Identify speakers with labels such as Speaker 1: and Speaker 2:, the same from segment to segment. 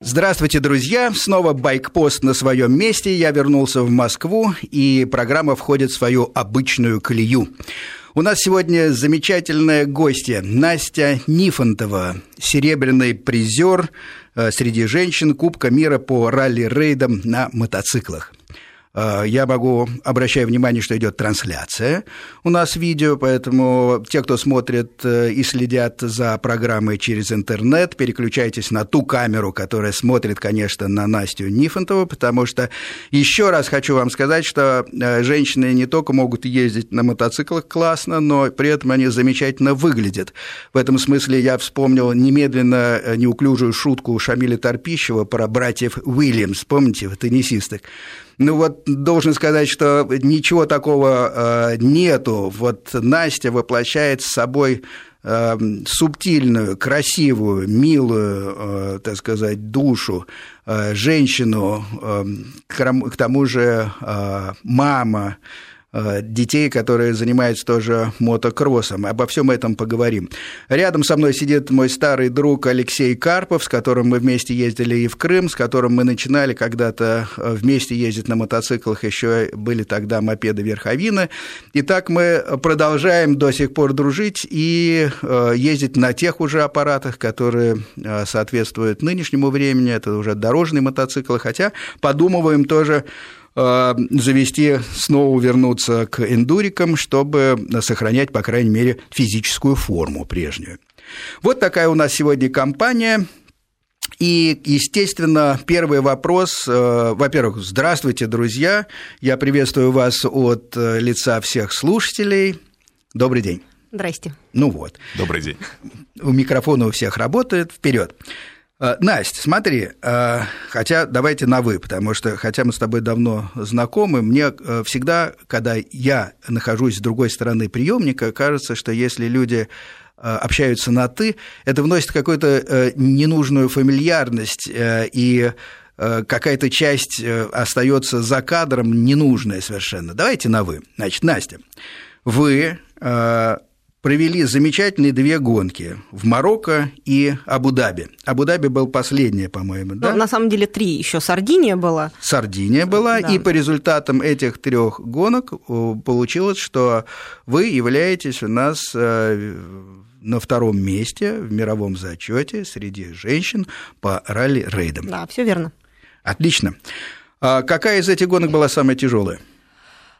Speaker 1: Здравствуйте, друзья! Снова байкпост на своем месте. Я вернулся в Москву, и программа входит в свою обычную колею. У нас сегодня замечательная гостья Настя Нифонтова, серебряный призер э, среди женщин Кубка мира по ралли-рейдам на мотоциклах. Э, я могу, обращаю внимание, что идет трансляция у нас видео, поэтому те, кто смотрит э, и следят за программой через интернет, переключайтесь на ту камеру, которая смотрит, конечно, на Настю Нифонтову, потому что еще раз хочу вам сказать, что э, женщины не только могут ездить на мотоциклах классно, но при этом они замечательно выглядят. В этом смысле я вспомнил немедленно неуклюжую шутку Шамиля Торпищева про братьев Уильямс, помните, теннисисток? Ну вот должен сказать, что ничего такого э, нету. Вот Настя воплощает с собой э, субтильную, красивую, милую, э, так сказать, душу, женщину, к тому же мама, детей, которые занимаются тоже мотокроссом. Обо всем этом поговорим. Рядом со мной сидит мой старый друг Алексей Карпов, с которым мы вместе ездили и в Крым, с которым мы начинали когда-то э, вместе ездить на мотоциклах, еще были тогда мопеды верховины. И так мы продолжаем до сих пор дружить и э, ездить на тех уже аппаратах, которые соответствуют нынешнему времени. Это уже дорожные мотоциклы, хотя подумываем тоже Э, завести, снова вернуться к эндурикам, чтобы сохранять, по крайней мере, физическую форму прежнюю. Вот такая у нас сегодня компания. И, естественно, первый вопрос. Э, во-первых, здравствуйте, друзья. Я приветствую вас от э, лица всех слушателей. Добрый день.
Speaker 2: Здрасте.
Speaker 1: Ну вот.
Speaker 3: Добрый день.
Speaker 1: У микрофона у всех работает. Вперед. Э, Настя, смотри, э, хотя давайте на «вы», потому что, хотя мы с тобой давно знакомы, мне э, всегда, когда я нахожусь с другой стороны приемника, кажется, что если люди общаются на «ты», это вносит какую-то ненужную фамильярность и какая-то часть остается за кадром ненужная совершенно. Давайте на «вы». Значит, Настя, вы провели замечательные две гонки в Марокко и Абу-Даби. Абу-Даби был последняя, по-моему,
Speaker 2: да? Ну, на самом деле три, еще Сардиния была.
Speaker 1: Сардиния была, да. и по результатам этих трех гонок э, получилось, что вы являетесь у нас э, на втором месте в мировом зачете среди женщин по ралли-рейдам.
Speaker 2: Да, все верно.
Speaker 1: Отлично. А какая из этих гонок была самая тяжелая?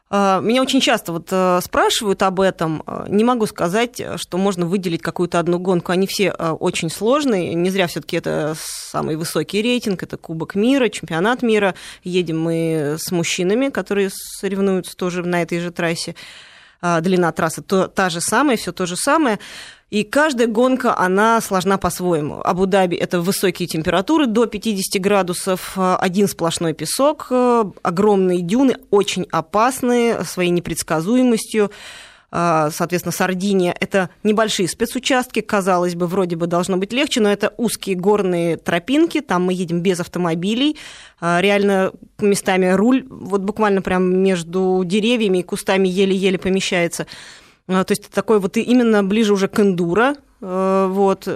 Speaker 2: А, меня очень часто вот э, спрашивают об этом. А, не могу сказать, что можно выделить какую-то одну гонку. Они все а, очень сложные. Не зря все-таки это самый высокий рейтинг. Это Кубок мира, чемпионат мира. Едем мы с мужчинами, которые соревнуются тоже на этой же трассе. Длина трассы то, та же самая, все то же самое. И каждая гонка, она сложна по-своему. Абу-Даби – это высокие температуры, до 50 градусов, один сплошной песок, огромные дюны, очень опасные своей непредсказуемостью. Соответственно, Сардиния – это небольшие спецучастки, казалось бы, вроде бы должно быть легче, но это узкие горные тропинки, там мы едем без автомобилей, реально местами руль вот буквально прям между деревьями и кустами еле-еле помещается. А, то есть такой вот именно ближе уже к эндуро, вот.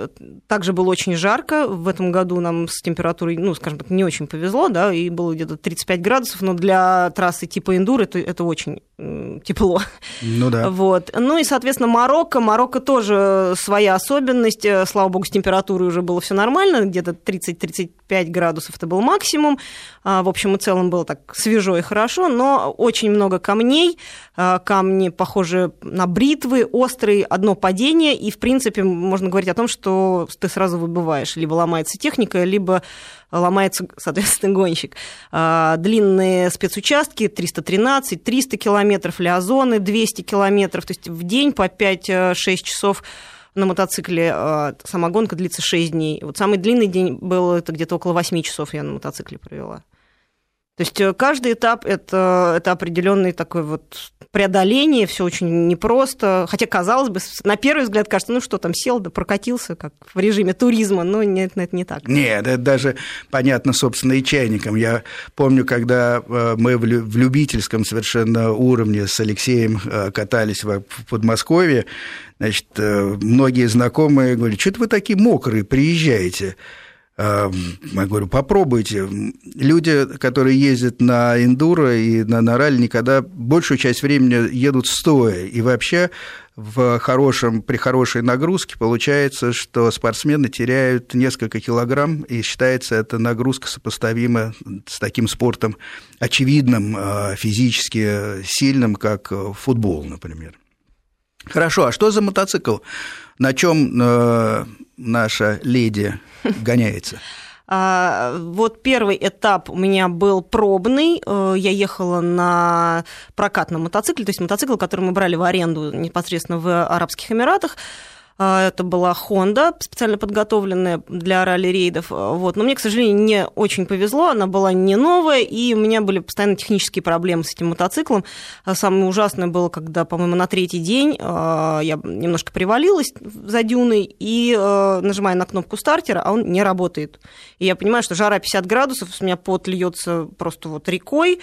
Speaker 2: Также было очень жарко. В этом году нам с температурой, ну, скажем так, не очень повезло, да, и было где-то 35 градусов, но для трассы типа эндур это, это очень тепло.
Speaker 1: Ну да.
Speaker 2: Вот. Ну и, соответственно, Марокко. Марокко тоже своя особенность. Э, слава богу, с температурой уже было все нормально, где-то 30-35 градусов это был максимум. А, в общем и целом было так свежо и хорошо, но очень много камней. А, камни похожи на бритвы, острые, одно падение, и, в принципе, можно говорить о том, что ты сразу выбываешь. Либо ломается техника, либо ломается, соответственно, гонщик. А, длинные спецучастки 313, 300 километров, лиазоны 200 километров, то есть в день по 5-6 часов на мотоцикле а, сама гонка длится 6 дней. Вот самый длинный день был, это где-то около 8 часов я на мотоцикле провела. То есть э, каждый этап это, это определенный такой вот преодоление, все очень непросто. Хотя, казалось бы, на первый взгляд кажется, ну что там, сел, да прокатился, как в режиме туризма, но нет, это не так.
Speaker 1: Нет, это даже понятно, собственно, и чайникам. Я помню, когда э, мы в любительском совершенно уровне с Алексеем э, катались в Подмосковье, значит, многие знакомые говорят, что-то вы такие мокрые приезжаете. Я говорю, попробуйте. Люди, которые ездят на эндуро и на, на ралли, никогда большую часть времени едут стоя. И вообще в хорошем, при хорошей нагрузке получается, что спортсмены теряют несколько килограмм, и считается эта нагрузка сопоставима с таким спортом очевидным, а, физически сильным, как футбол, например. Хорошо, а что за мотоцикл? На чем э, наша леди гоняется?
Speaker 2: А, вот первый этап у меня был пробный. Э, я ехала на прокатном мотоцикле, то есть мотоцикл, который мы брали в аренду непосредственно в Арабских Эмиратах. А, это была Honda, специально подготовленная для ралли-рейдов. Вот. Но мне, к сожалению, не очень повезло. Она была не новая, и у меня были постоянно технические проблемы с этим мотоциклом. А самое ужасное было, когда, по-моему, на третий день а, я немножко привалилась за дюной и нажимаю на кнопку стартера, а он не работает. И я понимаю, что жара 50 градусов, у меня пот льется просто вот рекой,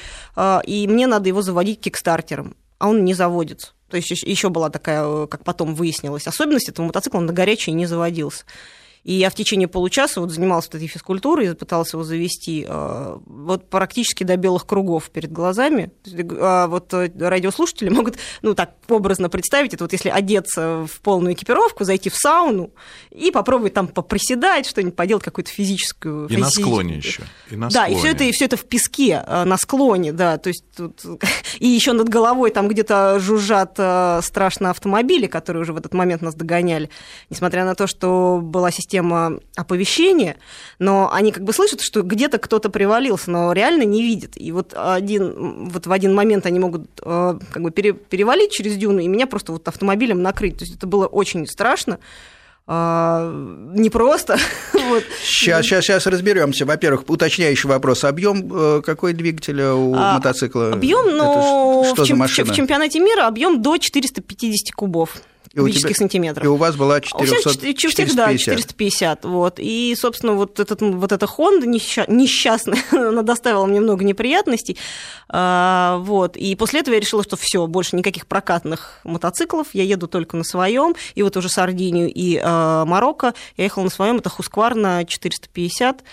Speaker 2: и мне надо его заводить кикстартером, а он не заводится. То есть еще была такая, э, как потом выяснилось, особенность этого мотоцикла, он на горячий не заводился. И я в течение получаса вот занималась этой физкультурой, пыталась его завести э, вот практически до белых кругов перед глазами. А вот э, радиослушатели могут, ну так образно представить, это вот если одеться в полную экипировку, зайти в сауну и попробовать там поприседать, что-нибудь поделать, какую-то физическую...
Speaker 3: И на склоне еще.
Speaker 2: И на да, склоне. и все это, и все это в песке, на склоне, да, то есть тут... и еще над головой там где-то жужжат страшно автомобили, которые уже в этот момент нас догоняли, несмотря на то, что была система система оповещения, но они как бы слышат, что где-то кто-то привалился, но реально не видят. И вот, один, вот в один момент они могут э, как бы перевалить через дюну и меня просто вот автомобилем накрыть. То есть это было очень страшно а, непросто.
Speaker 1: вот. Сейчас, сейчас, сейчас разберемся. Во-первых, уточняющий вопрос. Объем э, какой двигателя у а, мотоцикла?
Speaker 2: Объем, ну, что в, чем, в чемпионате мира объем до 450 кубов кубических тебя, сантиметров.
Speaker 1: И у вас была 400,
Speaker 2: у всех, 450. Да, 450. Вот. И, собственно, вот, этот, вот эта Honda несчастная, она доставила мне много неприятностей. А, вот. И после этого я решила, что все, больше никаких прокатных мотоциклов, я еду только на своем. И вот уже Сардинию и а, Марокко я ехала на своем, это Husqvarna 450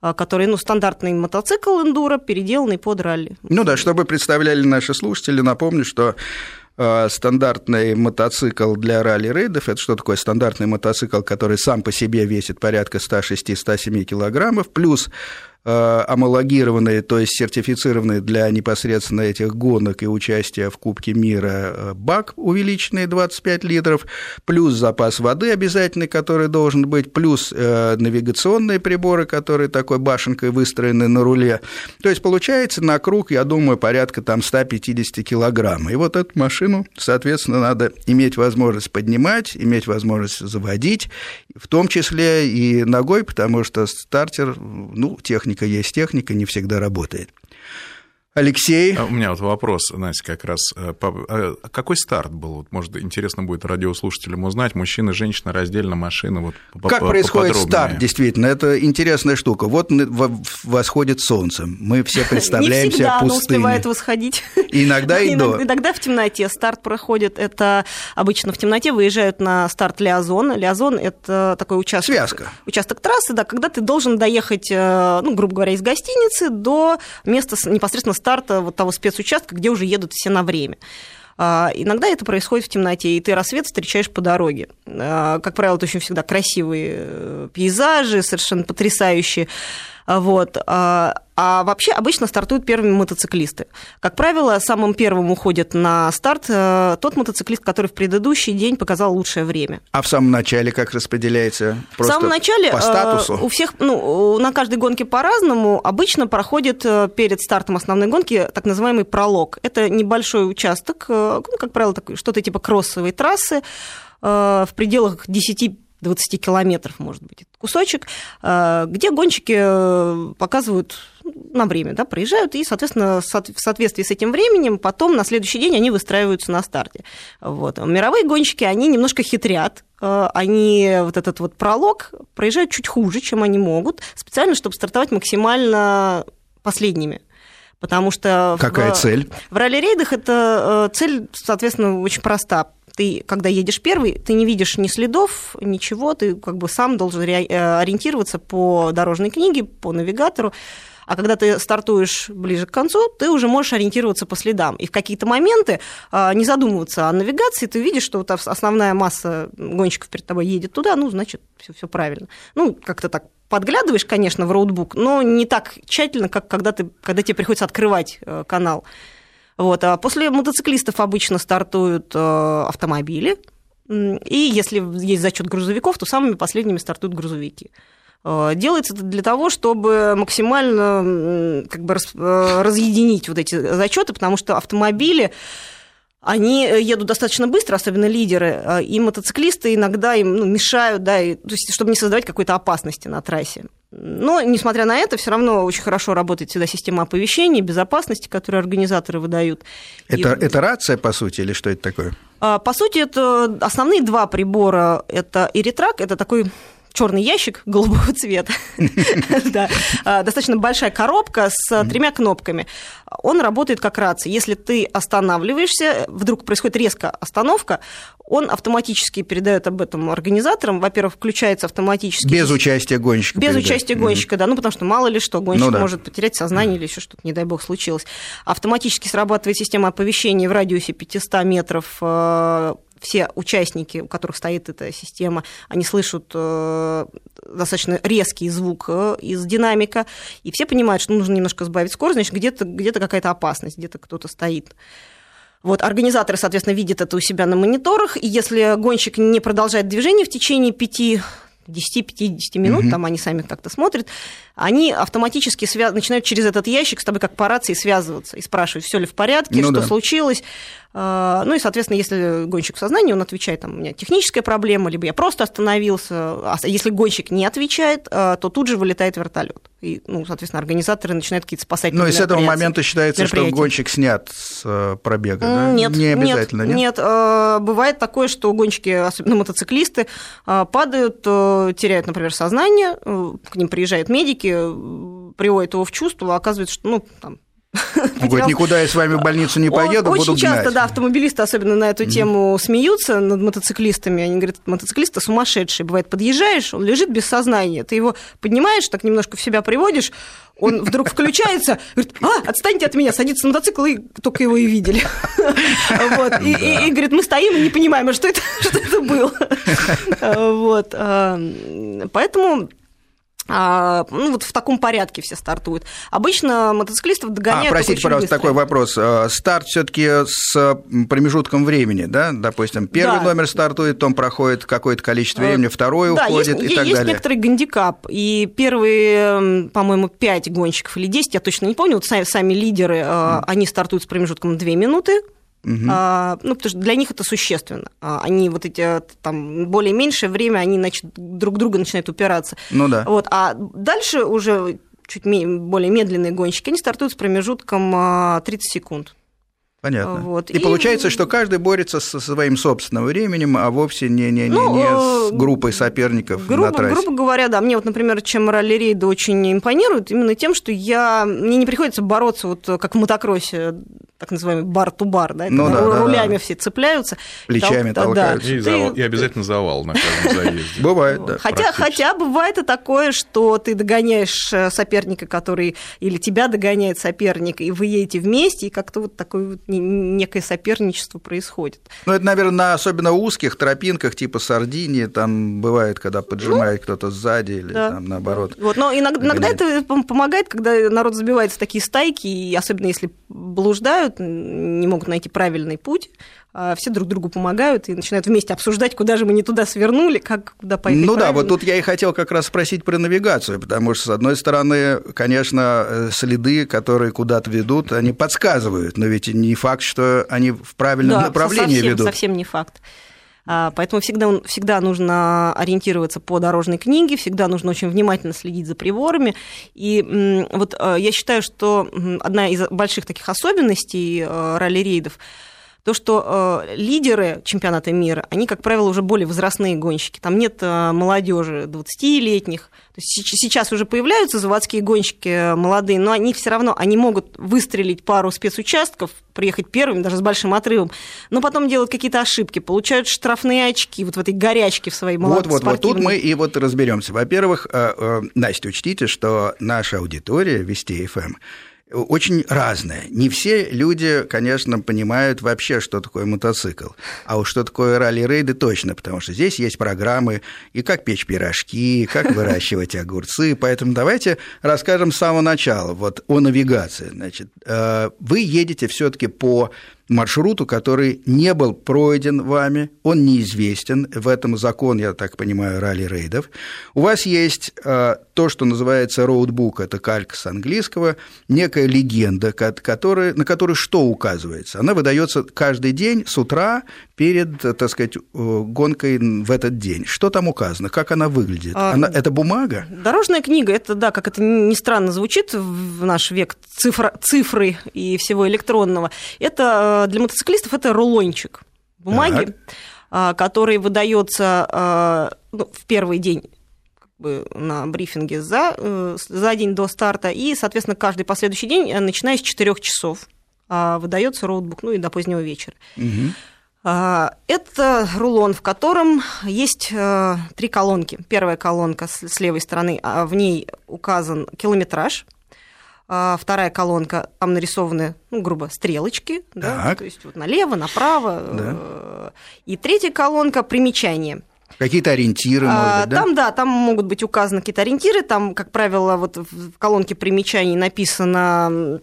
Speaker 2: а, который, ну, стандартный мотоцикл эндуро, переделанный под ралли.
Speaker 1: Ну да, чтобы представляли наши слушатели, напомню, что стандартный мотоцикл для ралли-рейдов. Это что такое стандартный мотоцикл, который сам по себе весит порядка 106-107 килограммов, плюс Э, амалогированные, то есть сертифицированные для непосредственно этих гонок и участия в Кубке мира э, бак увеличенный 25 литров, плюс запас воды обязательный, который должен быть, плюс э, навигационные приборы, которые такой башенкой выстроены на руле. То есть получается на круг, я думаю, порядка там 150 килограмм. И вот эту машину, соответственно, надо иметь возможность поднимать, иметь возможность заводить, в том числе и ногой, потому что стартер, ну, техника техника есть техника, не всегда работает. Алексей.
Speaker 3: А у меня вот вопрос, Настя, как раз. Э, а какой старт был? Может, интересно будет радиослушателям узнать. Мужчина, женщина, раздельно машина. Вот,
Speaker 1: как происходит старт, действительно? Это интересная штука. Вот восходит солнце. Мы все представляем себе пустыню. Не
Speaker 2: успевает восходить.
Speaker 1: Иногда и до.
Speaker 2: Иногда в темноте. Старт проходит, это обычно в темноте выезжают на старт Лиазон. Лиазон – это такой участок.
Speaker 1: Связка.
Speaker 2: Участок трассы, да, когда ты должен доехать, э, ну, грубо говоря, из гостиницы до места непосредственно старта вот того спецучастка, где уже едут все на время. А, иногда это происходит в темноте, и ты рассвет встречаешь по дороге. А, как правило, это очень всегда красивые э, пейзажи, совершенно потрясающие. Вот. А, а вообще обычно стартуют первыми мотоциклисты. Как правило, самым первым уходит на старт э, тот мотоциклист, который в предыдущий день показал лучшее время.
Speaker 1: А в самом начале как распределяется?
Speaker 2: Просто в самом начале по статусу? Э, у всех, ну, на каждой гонке по-разному. Обычно проходит э, перед стартом основной гонки так называемый пролог. Это небольшой участок, ну, как правило, что-то типа кроссовой трассы в пределах 10 20 километров, может быть, кусочек, э, где гонщики э, показывают на время, да, проезжают, и, соответственно, в соответствии с этим временем потом на следующий день они выстраиваются на старте. Вот. Мировые гонщики, они немножко хитрят, э, они вот этот вот пролог проезжают чуть хуже, чем они могут, специально, чтобы стартовать максимально последними. Потому что...
Speaker 1: Какая
Speaker 2: в,
Speaker 1: цель?
Speaker 2: В ралли-рейдах это цель, соответственно, очень проста ты, когда едешь первый, ты не видишь ни следов, ничего, ты как бы сам должен ориентироваться по дорожной книге, по навигатору. А когда ты стартуешь ближе к концу, ты уже можешь ориентироваться по следам. И в какие-то моменты а, не задумываться о навигации, ты видишь, что вот основная масса гонщиков перед тобой едет туда, ну, значит, все, правильно. Ну, как-то так подглядываешь, конечно, в роутбук, но не так тщательно, как когда, ты, когда тебе приходится открывать э, канал. Вот. А после мотоциклистов обычно стартуют э, автомобили, и если есть зачет грузовиков, то самыми последними стартуют грузовики. Э, делается это для того, чтобы максимально как бы э, разъединить вот эти зачеты, потому что автомобили они едут достаточно быстро, особенно лидеры, э, и мотоциклисты иногда им ну, мешают, да, и, то есть, чтобы не создавать какой-то опасности на трассе. Но, несмотря на это, все равно очень хорошо работает всегда система оповещения, безопасности, которую организаторы выдают.
Speaker 1: Это, и... это рация, по сути, или что это такое?
Speaker 2: По сути, это основные два прибора. Это Иритрак, это такой черный ящик голубого цвета, а, достаточно большая коробка с тремя кнопками. Он работает как рация. Если ты останавливаешься, вдруг происходит резкая остановка, он автоматически передает об этом организаторам. Во-первых, включается автоматически.
Speaker 1: Без участия гонщика.
Speaker 2: Без участия гонщика, да. Ну, потому что мало ли что, гонщик ну, да. может потерять сознание или еще что-то, не дай бог, случилось. Автоматически срабатывает система оповещения в радиусе 500 метров э, все участники, у которых стоит эта система, они слышат э, достаточно резкий звук э, из динамика, и все понимают, что нужно немножко сбавить скорость, значит, где-то где какая-то опасность, где-то кто-то стоит. Вот, организаторы, соответственно, видят это у себя на мониторах, и если гонщик не продолжает движение в течение 5 10-50 минут, угу. там они сами как-то смотрят, они автоматически свя... начинают через этот ящик с тобой как по рации связываться и спрашивать, все ли в порядке, ну, что да. случилось. А, ну и, соответственно, если гонщик в сознании, он отвечает, там, у меня техническая проблема, либо я просто остановился. А если гонщик не отвечает, а, то тут же вылетает вертолет. И, ну, соответственно, организаторы начинают какие-то спасательные
Speaker 1: Ну и с этого момента считается, что гонщик снят с э, пробега, да?
Speaker 2: Нет, не обязательно, нет? Нет, нет. бывает такое, что гонщики, особенно мотоциклисты, падают, э, теряют, например, сознание, э, к ним приезжают медики, приводит его в чувство, а оказывается, что, ну, там,
Speaker 1: он говорит, никуда я с вами в больницу не поеду,
Speaker 2: Очень часто, да, автомобилисты особенно на эту тему смеются над мотоциклистами. Они говорят, мотоциклисты сумасшедшие. Бывает, подъезжаешь, он лежит без сознания. Ты его поднимаешь, так немножко в себя приводишь, он вдруг включается, говорит, а, отстаньте от меня, садится на мотоцикл, и только его и видели. Вот. И, и, и говорит, мы стоим и не понимаем, а что это, что это было. Вот. Поэтому а, ну, вот в таком порядке все стартуют. Обычно мотоциклистов догоняют...
Speaker 1: А, простите, пожалуйста,
Speaker 2: быстро.
Speaker 1: такой вопрос. А, старт все таки с промежутком времени, да? Допустим, первый да. номер стартует, потом проходит какое-то количество времени, а, второй да, уходит
Speaker 2: есть,
Speaker 1: и так
Speaker 2: есть
Speaker 1: далее.
Speaker 2: есть некоторый гандикап. И первые, по-моему, пять гонщиков или 10, я точно не помню, вот сами, сами лидеры, mm. они стартуют с промежутком 2 минуты, Угу. А, ну, потому что для них это существенно. А, они вот эти там более меньшее время, они значит, друг друга начинают упираться.
Speaker 1: Ну да.
Speaker 2: Вот, а дальше уже чуть более медленные гонщики, они стартуют с промежутком 30 а, секунд.
Speaker 1: Понятно. Вот. И, и получается, что каждый борется со своим собственным временем, а вовсе не, не, не, ну, не с группой соперников
Speaker 2: грубо,
Speaker 1: на трассе.
Speaker 2: Грубо говоря, да. Мне вот, например, чем ралли-рейды очень импонируют, именно тем, что я... мне не приходится бороться, вот как в мотокроссе, так называемый бар-ту-бар, да, ну, да, рулями да, все цепляются.
Speaker 1: Плечами
Speaker 2: тол-
Speaker 1: толкаются.
Speaker 3: Да. И, завал, и обязательно завал на каждом заезде.
Speaker 1: Бывает, да.
Speaker 2: Хотя, хотя бывает и такое, что ты догоняешь э, соперника, который... Или тебя догоняет соперник, и вы едете вместе, и как-то вот такое вот некое соперничество происходит.
Speaker 1: Ну, это, наверное, на особенно узких тропинках, типа Сардинии, там бывает, когда поджимает ну, кто-то сзади или да. там наоборот.
Speaker 2: Вот, но иногда, иногда это помогает, когда народ забивается в такие стайки, и особенно если блуждают, не могут найти правильный путь, все друг другу помогают и начинают вместе обсуждать, куда же мы не туда свернули, как куда поехать.
Speaker 1: Ну правильно. да, вот тут я и хотел как раз спросить про навигацию, потому что, с одной стороны, конечно, э, следы, которые куда-то ведут, они подсказывают, но ведь не факт, что они в правильном
Speaker 2: да,
Speaker 1: направлении
Speaker 2: совсем,
Speaker 1: ведут.
Speaker 2: совсем не факт. А, поэтому всегда, всегда нужно ориентироваться по дорожной книге, всегда нужно очень внимательно следить за приборами. И вот э, я считаю, что одна из больших таких особенностей э, ралли-рейдов то, что э, лидеры чемпионата мира, они, как правило, уже более возрастные гонщики. Там нет э, молодежи 20-летних. Сейчас уже появляются заводские гонщики э, молодые, но они все равно они могут выстрелить пару спецучастков, приехать первыми, даже с большим отрывом, но потом делают какие-то ошибки, получают штрафные очки вот в этой горячке в своей молодой
Speaker 1: Вот, вот, вот тут мы и вот разберемся. Во-первых, э, э, Настя, учтите, что наша аудитория Вести ФМ очень разное. Не все люди, конечно, понимают вообще, что такое мотоцикл. А уж что такое ралли-рейды точно, потому что здесь есть программы и как печь пирожки, и как выращивать огурцы. Поэтому давайте расскажем с самого начала вот о навигации. Значит, э, вы едете все таки по маршруту, который не был пройден вами, он неизвестен, в этом закон, я так понимаю, ралли-рейдов. У вас есть э, то, что называется роудбук, это калька с английского, некая легенда, которая, на которую что указывается? Она выдается каждый день с утра перед, так сказать, э, гонкой в этот день. Что там указано? Как она выглядит? А, она, это бумага?
Speaker 2: Дорожная книга, это, да, как это ни странно звучит в наш век цифра, цифры и всего электронного. Это Э, для мотоциклистов это рулончик бумаги, так. А, который выдается а, ну, в первый день на брифинге за, э, за день до старта, и, соответственно, каждый последующий день, э, начиная с 4 часов, а, выдается роутбук, ну и до позднего вечера. Угу. Это рулон, в котором есть три колонки. Первая колонка с левой стороны, в ней указан километраж – вторая колонка, там нарисованы, ну, грубо, стрелочки, да, то есть вот налево, направо. Да. Э, и третья колонка примечания.
Speaker 1: Какие-то ориентиры, может а, быть,
Speaker 2: да? Там, да, там могут быть указаны какие-то ориентиры. Там, как правило, вот в колонке примечаний написано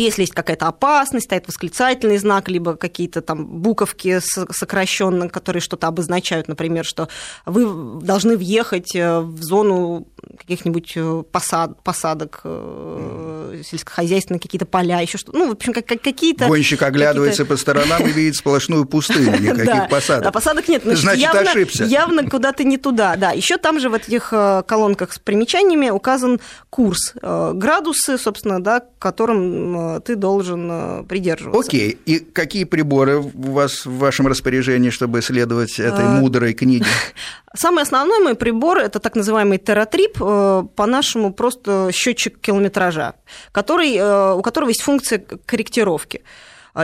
Speaker 2: если есть какая-то опасность, стоит восклицательный знак, либо какие-то там буковки сокращенные, которые что-то обозначают, например, что вы должны въехать э, в зону каких-нибудь э, посад, посадок э, сельскохозяйственные, какие-то поля, еще что-то. Ну, в общем, как, какие-то...
Speaker 1: Гонщик оглядывается по сторонам и видит сплошную пустыню, никаких посадок.
Speaker 2: Да, посадок нет.
Speaker 1: Значит, ошибся.
Speaker 2: Явно куда-то не туда, да. Еще там же в этих колонках с примечаниями указан курс, градусы, собственно, да, которым Э, ты должен э, придерживаться.
Speaker 1: Окей. И какие приборы у вас в вашем распоряжении, чтобы следовать этой а... мудрой книге?
Speaker 2: Самый основной мой прибор – это так называемый тератрип, э, по-нашему просто счетчик километража, который, у которого есть функция корректировки.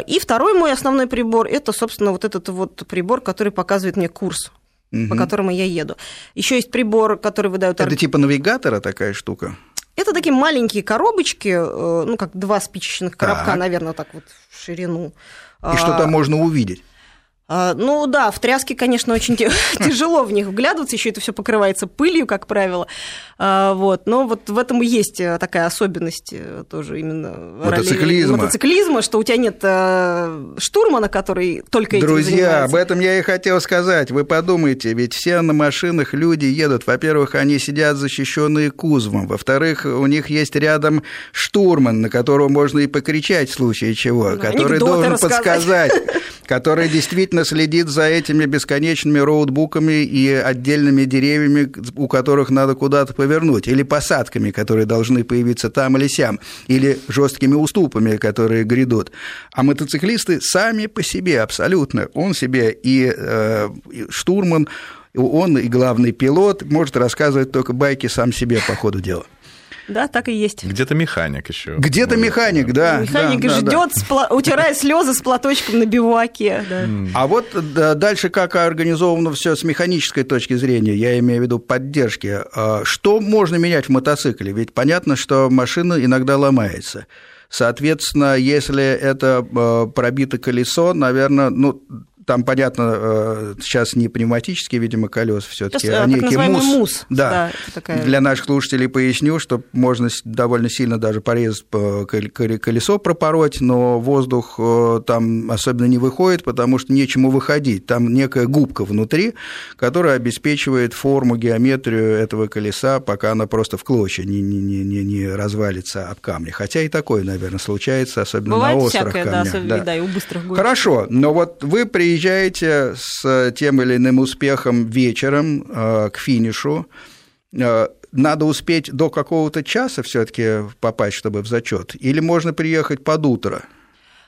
Speaker 2: И второй мой основной прибор – это, собственно, вот этот вот прибор, который показывает мне курс угу. по которому я еду. Еще есть прибор, который выдают...
Speaker 1: Это типа навигатора такая штука?
Speaker 2: Это такие маленькие коробочки, э, ну, как два спичечных коробка, так. наверное, так вот в ширину.
Speaker 1: И что там можно увидеть?
Speaker 2: А, ну да, в тряске, конечно, очень тяжело в них вглядываться, еще это все покрывается пылью, как правило. А, вот. Но вот в этом и есть э, такая особенность э, тоже именно
Speaker 1: мотоциклизма.
Speaker 2: мотоциклизма, что у тебя нет э, штурмана, который только этим
Speaker 1: Друзья,
Speaker 2: занимается.
Speaker 1: об этом я и хотел сказать. Вы подумайте, ведь все на машинах люди едут. Во-первых, они сидят защищенные кузовом. Во-вторых, у них есть рядом штурман, на которого можно и покричать в случае чего, ну, который должен рассказать. подсказать, который действительно внимательно следит за этими бесконечными роутбуками и отдельными деревьями, у которых надо куда-то повернуть, или посадками, которые должны появиться там или сям, или жесткими уступами, которые грядут. А мотоциклисты сами по себе абсолютно. Он себе и, э, и штурман, он и главный пилот, может рассказывать только байки сам себе по ходу дела.
Speaker 2: Да, так и есть.
Speaker 3: Где-то механик еще.
Speaker 1: Где-то механик, да.
Speaker 2: Механик
Speaker 1: да,
Speaker 2: ждет, да, да. утирая слезы с платочком на бивуаке. Да.
Speaker 1: А вот да, дальше как организовано все с механической точки зрения, я имею в виду поддержки. А что можно менять в мотоцикле? Ведь понятно, что машина иногда ломается. Соответственно, если это а, пробито колесо, наверное, ну, там, понятно, э, сейчас не пневматические, видимо, колеса все-таки,
Speaker 2: а некий мус. мус.
Speaker 1: Да. да такая... Для наших слушателей поясню, что можно довольно сильно даже порезать колесо пропороть, но воздух э, там особенно не выходит, потому что нечему выходить. Там некая губка внутри, которая обеспечивает форму, геометрию этого колеса, пока она просто в клочья не, не, не, не развалится об камни. Хотя и такое, наверное, случается, особенно
Speaker 2: Бывает
Speaker 1: на острых
Speaker 2: всякое,
Speaker 1: камнях.
Speaker 2: Да, особенно, да. да, и у быстрых гонщиков.
Speaker 1: Хорошо, но вот вы приезжаете приезжаете с тем или иным успехом вечером э, к финишу, э, надо успеть до какого-то часа все-таки попасть, чтобы в зачет, или можно приехать под утро?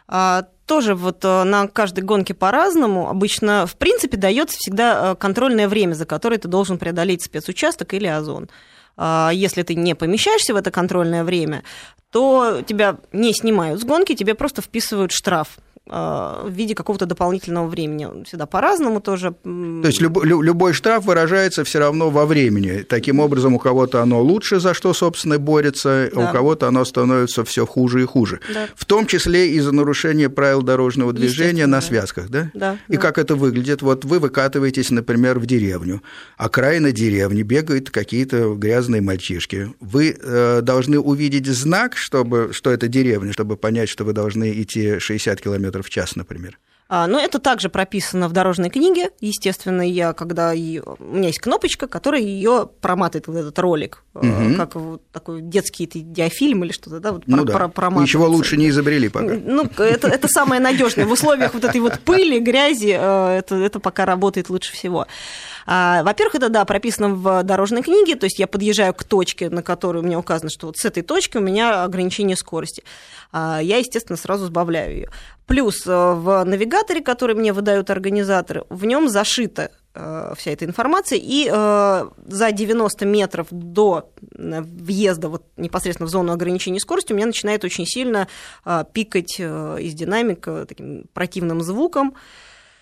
Speaker 2: А, тоже вот на каждой гонке по-разному. Обычно, в принципе, дается всегда контрольное время, за которое ты должен преодолеть спецучасток или озон. А, если ты не помещаешься в это контрольное время, то тебя не снимают с гонки, тебе просто вписывают штраф в виде какого-то дополнительного времени. Всегда по-разному тоже.
Speaker 1: То есть любой, любой штраф выражается все равно во времени. Таким образом, у кого-то оно лучше, за что, собственно, борется, да. а у кого-то оно становится все хуже и хуже. Да. В том числе из-за нарушения правил дорожного движения на связках, да?
Speaker 2: Да.
Speaker 1: И
Speaker 2: да.
Speaker 1: как это выглядит? Вот вы выкатываетесь, например, в деревню, окраина деревни, бегают какие-то грязные мальчишки. Вы э, должны увидеть знак, чтобы, что это деревня, чтобы понять, что вы должны идти 60 километров в час, например.
Speaker 2: А, но это также прописано в дорожной книге. Естественно, я, когда ее... у меня есть кнопочка, которая ее проматывает вот этот ролик, угу. как вот такой детский диафильм или что-то, да, вот
Speaker 1: ну про, да. Ничего лучше не изобрели пока.
Speaker 2: Ну, это, это самое надежное. В условиях вот этой вот пыли, грязи, э, это, это пока работает лучше всего. А, во-первых, это, да, прописано в дорожной книге, то есть я подъезжаю к точке, на которой у меня указано, что вот с этой точки у меня ограничение скорости. А, я, естественно, сразу сбавляю ее. Плюс э, в навигаторе, который мне выдают организаторы, в нем зашита э, вся эта информация, и э, за 90 метров до въезда вот непосредственно в зону ограничения скорости у меня начинает очень сильно пикать из динамика таким противным звуком.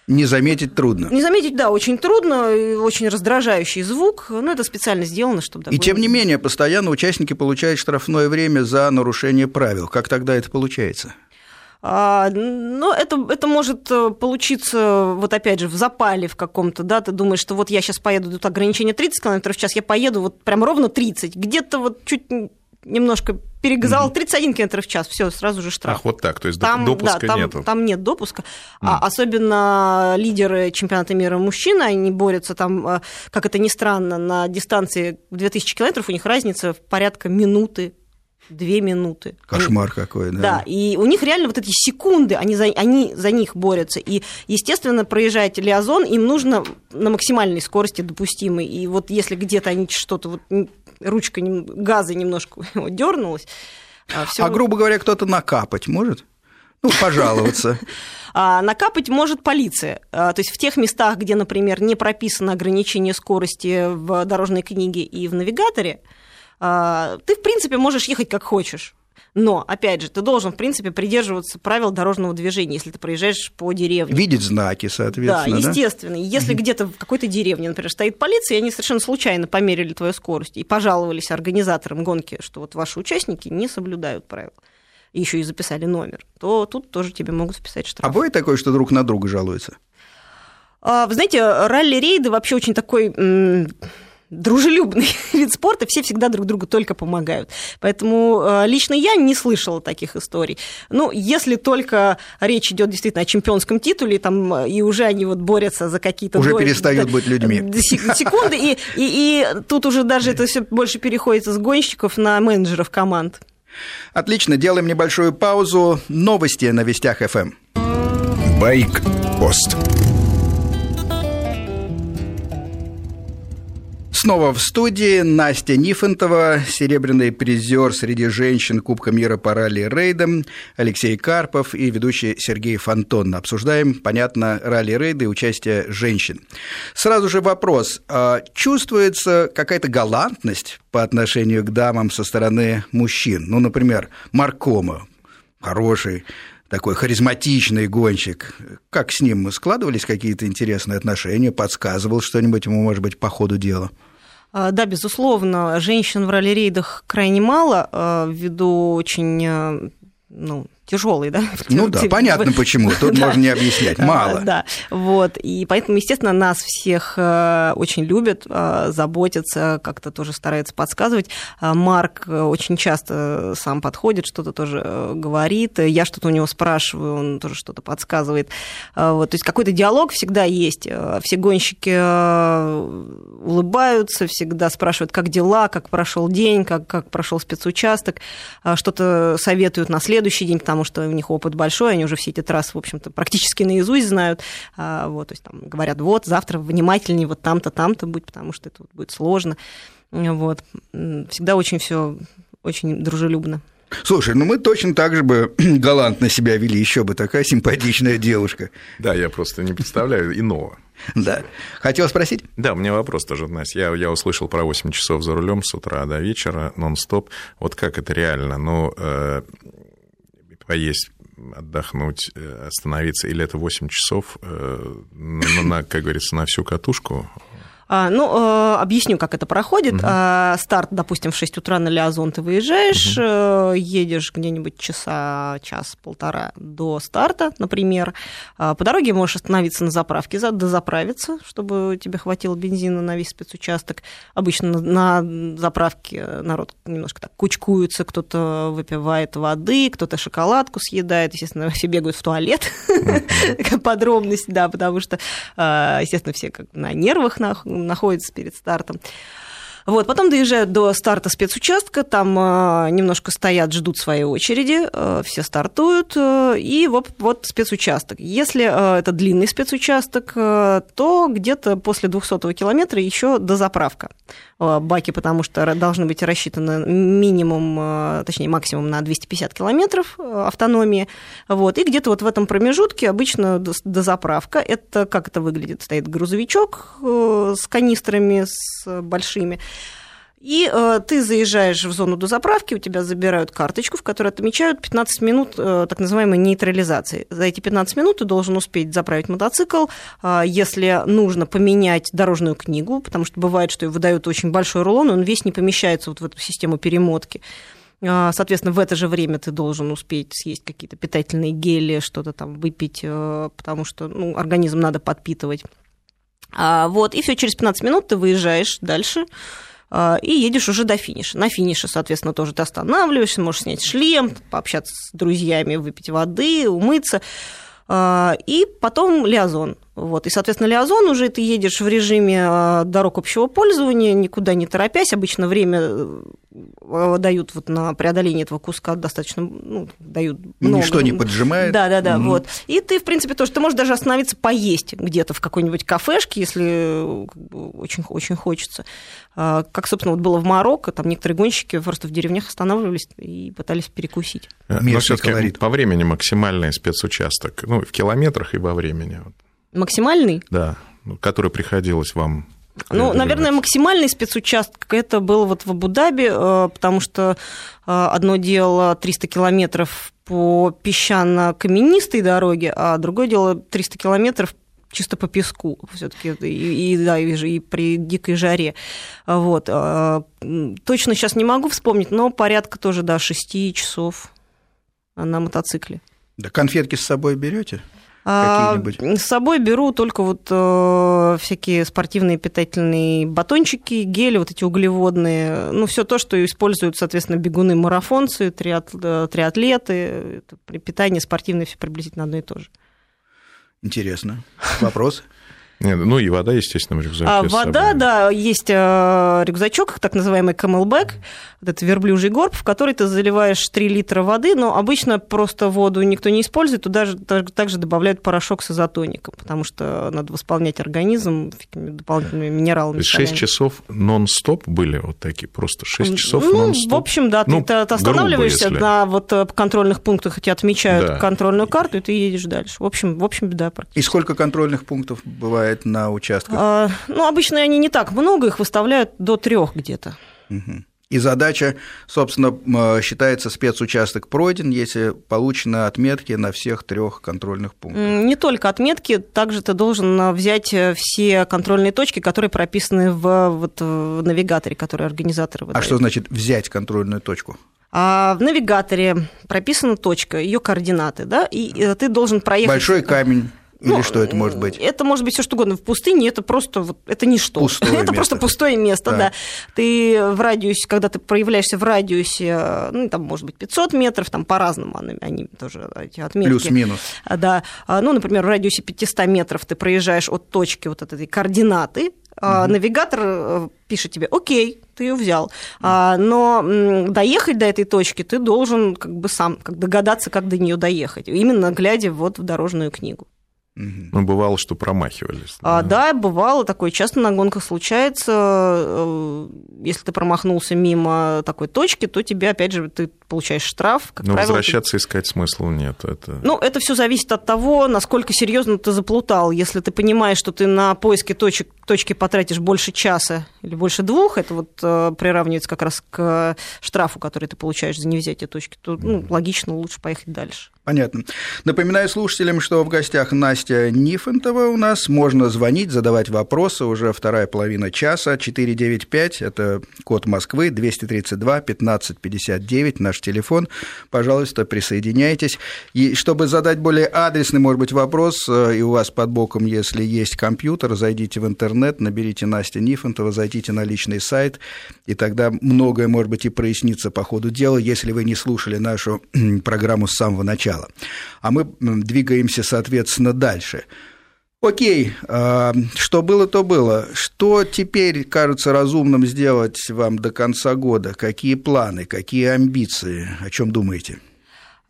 Speaker 1: Не заметить трудно.
Speaker 2: Не заметить, да, очень трудно, очень раздражающий звук, но это специально сделано, чтобы...
Speaker 1: Такое... И тем не менее, постоянно участники получают штрафное время за нарушение правил. Как тогда это получается?
Speaker 2: А, но это, это может э, получиться, вот опять же, в запале в каком-то, да, ты думаешь, что вот я сейчас поеду, тут ограничение 30 км в час, я поеду вот прям ровно 30, где-то вот чуть немножко перегазовал 31 км в час, все, сразу же штраф.
Speaker 3: Ах, вот так, то есть там, допуска
Speaker 2: да, там,
Speaker 3: нету.
Speaker 2: Там нет допуска. Mm. А, особенно лидеры чемпионата мира мужчин, они борются там, э, как это ни странно, на дистанции 2000 километров у них разница порядка минуты две минуты.
Speaker 1: Кошмар какой, да.
Speaker 2: Да, и у них реально вот эти секунды, они за, они за них борются. И, естественно, проезжать Лиазон им нужно на максимальной скорости допустимой. И вот если где-то они что-то, вот ручка газа немножко дернулась,
Speaker 1: а, всё... а грубо говоря, кто-то накапать может? Ну, пожаловаться.
Speaker 2: А, накапать может полиция. А, то есть в тех местах, где, например, не прописано ограничение скорости в дорожной книге и в навигаторе, ты, в принципе, можешь ехать как хочешь. Но, опять же, ты должен, в принципе, придерживаться правил дорожного движения, если ты проезжаешь по деревне.
Speaker 1: Видеть знаки, соответственно.
Speaker 2: Да, естественно. Да? Если угу. где-то в какой-то деревне, например, стоит полиция, и они совершенно случайно померили твою скорость и пожаловались организаторам гонки, что вот ваши участники не соблюдают правила и еще и записали номер, то тут тоже тебе могут списать штраф.
Speaker 1: А бывает такое, что друг на друга жалуются?
Speaker 2: А, вы знаете, ралли-рейды вообще очень такой дружелюбный вид спорта, все всегда друг другу только помогают. Поэтому э, лично я не слышала таких историй. Ну, если только речь идет действительно о чемпионском титуле, там, э, и уже они вот борются за какие-то...
Speaker 1: Уже доли, перестают да, быть людьми.
Speaker 2: Секунды, и, и, и тут уже даже это все больше переходит с гонщиков на менеджеров команд.
Speaker 1: Отлично, делаем небольшую паузу. Новости на Вестях ФМ.
Speaker 4: Байк-пост.
Speaker 1: Снова в студии Настя Нифонтова, серебряный призер среди женщин Кубка мира по ралли-рейдам, Алексей Карпов и ведущий Сергей Фонтон. Обсуждаем, понятно, ралли-рейды и участие женщин. Сразу же вопрос. А чувствуется какая-то галантность по отношению к дамам со стороны мужчин? Ну, например, Маркома, хороший такой харизматичный гонщик. Как с ним складывались какие-то интересные отношения? Подсказывал что-нибудь ему, может быть, по ходу дела?
Speaker 2: А, да, безусловно, женщин в ралли-рейдах крайне мало, а, ввиду очень э, ну, тяжелый, да?
Speaker 1: Ну да, понятно почему, тут можно не объяснять, мало.
Speaker 2: Да, вот, и поэтому, естественно, нас всех э, очень любят, э, заботятся, как-то тоже стараются подсказывать. А Марк э, очень часто сам подходит, что-то тоже говорит, я что-то у него спрашиваю, он тоже что-то подсказывает. Вот, то есть какой-то диалог всегда есть, все гонщики улыбаются, всегда спрашивают, как дела, как прошел день, как, как прошел спецучасток, что-то советуют на следующий день, потому потому что у них опыт большой, они уже все эти трассы, в общем-то, практически наизусть знают. А, вот, то есть там говорят, вот, завтра внимательнее, вот там-то, там-то будь, потому что это будет сложно. Вот. Всегда очень все очень дружелюбно.
Speaker 1: Слушай, ну мы точно так же бы галантно себя вели, еще бы такая симпатичная девушка.
Speaker 3: Да, я просто не представляю иного.
Speaker 1: Да. Хотел спросить?
Speaker 3: Да, у меня вопрос тоже, Настя. Я, я услышал про 8 часов за рулем с утра до вечера, нон-стоп. Вот как это реально? Ну, э, поесть отдохнуть, э, остановиться, или это 8 часов, э, на, как говорится, на всю катушку?
Speaker 2: А, ну, э, объясню, как это проходит. Угу. Старт, допустим, в 6 утра на Лиазон ты выезжаешь, угу. едешь где-нибудь часа, час-полтора до старта, например. А, по дороге можешь остановиться на заправке, дозаправиться, чтобы тебе хватило бензина на весь спецучасток. Обычно на заправке народ немножко так кучкуется, кто-то выпивает воды, кто-то шоколадку съедает, естественно, все бегают в туалет. Подробность, да, потому что, естественно, все как на нервах находится перед стартом. Вот, потом доезжают до старта спецучастка, там э, немножко стоят, ждут своей очереди, э, все стартуют, э, и вот, вот спецучасток. Если э, это длинный спецучасток, э, то где-то после 200 километра еще дозаправка. Э, баки, потому что должны быть рассчитаны минимум, э, точнее максимум на 250 километров э, автономии. Вот, и где-то вот в этом промежутке обычно дозаправка. Это как это выглядит? Стоит грузовичок с канистрами, с большими. И э, ты заезжаешь в зону дозаправки, у тебя забирают карточку, в которой отмечают 15 минут э, так называемой нейтрализации. За эти 15 минут ты должен успеть заправить мотоцикл, э, если нужно поменять дорожную книгу, потому что бывает, что выдают очень большой рулон, он весь не помещается вот в эту систему перемотки. Э, соответственно, в это же время ты должен успеть съесть какие-то питательные гели, что-то там выпить, э, потому что ну, организм надо подпитывать. А, вот, и все, через 15 минут ты выезжаешь дальше, а, и едешь уже до финиша. На финише, соответственно, тоже ты останавливаешься, можешь снять шлем, пообщаться с друзьями, выпить воды, умыться. А, и потом лиазон. Вот. И, соответственно, лиазон уже ты едешь в режиме а, дорог общего пользования, никуда не торопясь. Обычно время э, дают вот на преодоление этого куска достаточно, ну, дают много.
Speaker 1: Ничто не поджимает.
Speaker 2: Да, да, да, mm вот. И ты, в принципе, тоже, ты можешь даже остановиться поесть где-то в какой-нибудь кафешке, если очень, очень хочется. А, как, собственно, вот было в Марокко, там некоторые гонщики просто в деревнях останавливались и пытались перекусить.
Speaker 3: Э, но все по времени максимальный спецучасток, ну, в километрах и во времени.
Speaker 2: Максимальный?
Speaker 3: Да, который приходилось вам
Speaker 2: ну, наверное, максимальный спецучасток это был вот в Абу-Даби, э, потому что э, одно дело 300 километров по песчано-каменистой дороге, а другое дело 300 километров чисто по песку все-таки и, и да и, и при дикой жаре. Вот э, точно сейчас не могу вспомнить но порядка тоже да 6 часов на мотоцикле.
Speaker 1: Да конфетки с собой берете
Speaker 2: а, с собой беру только вот э, всякие спортивные питательные батончики, гели, вот эти углеводные, ну, все то, что используют, соответственно, бегуны, марафонцы, триат, э, триатлеты, это питание спортивное, все приблизительно одно и то же.
Speaker 1: Интересно. Вопрос?
Speaker 3: Нет, ну и вода, естественно, в рюкзаке. А,
Speaker 2: вода, да, есть э, рюкзачок, так называемый camelback, вот этот верблюжий горб, в который ты заливаешь 3 литра воды, но обычно просто воду никто не использует, туда же также добавляют порошок с изотоником, потому что надо восполнять организм дополнительными минералами.
Speaker 3: 6 часов нон-стоп были вот такие, просто 6 часов
Speaker 2: ну,
Speaker 3: нон-стоп?
Speaker 2: в общем, да, ну, ты, ты останавливаешься грубо, на вот э, контрольных пунктах, тебе отмечают да. контрольную карту, и ты едешь дальше. В общем, в общем, беда практически.
Speaker 1: И сколько контрольных пунктов бывает? Бывает на участках? А,
Speaker 2: ну, обычно они не так много, их выставляют до трех где-то.
Speaker 1: Угу. И задача, собственно, считается спецучасток пройден, если получены отметки на всех трех контрольных пунктах.
Speaker 2: Не только отметки, также ты должен взять э, все контрольные точки, которые прописаны в, вот, в навигаторе, который организаторы выдают.
Speaker 1: А что значит взять контрольную точку?
Speaker 2: А в навигаторе прописана точка, ее координаты, да, и э, ты должен проехать.
Speaker 1: Большой камень или ну, что это может быть?
Speaker 2: Это может быть все что угодно. В пустыне это просто вот, это ничто.
Speaker 1: Пустое
Speaker 2: это
Speaker 1: место.
Speaker 2: просто пустое место, да. да. Ты в радиусе, когда ты проявляешься в радиусе, ну, там, может быть, 500 метров, там по-разному они, они тоже, эти отметки.
Speaker 1: Плюс-минус.
Speaker 2: А, да. А, ну, например, в радиусе 500 метров ты проезжаешь от точки вот этой координаты, угу. навигатор э, пишет тебе, окей, ты ее взял. Но доехать до этой точки ты должен как бы сам как догадаться, как до нее доехать, именно глядя вот в дорожную книгу.
Speaker 3: Ну, бывало, что промахивались.
Speaker 2: Да? А, да, бывало, такое часто на гонках случается. Э, если ты промахнулся мимо такой точки, то тебе, опять же, ты получаешь штраф.
Speaker 3: Как Но правило, возвращаться ты... искать смысла нет. Это...
Speaker 2: Ну, это все зависит от того, насколько серьезно ты заплутал. Если ты понимаешь, что ты на поиске точек, точки потратишь больше часа или больше двух, это вот э, приравнивается как раз к штрафу, который ты получаешь за невзятие точки, то ну, логично лучше поехать дальше.
Speaker 1: Понятно. Напоминаю слушателям, что в гостях Настя Нифонтова у нас. Можно звонить, задавать вопросы. Уже вторая половина часа. 495 – это код Москвы, 232 1559 наш телефон. Пожалуйста, присоединяйтесь. И чтобы задать более адресный, может быть, вопрос, э, и у вас под боком, если есть компьютер, зайдите в интернет, наберите Настя Нифонтова, зайдите на личный сайт, и тогда многое, может быть, и прояснится по ходу дела, если вы не слушали нашу программу с самого начала. А мы двигаемся, соответственно, дальше. Окей, а, что было, то было. Что теперь кажется разумным сделать вам до конца года? Какие планы, какие амбиции? О чем думаете?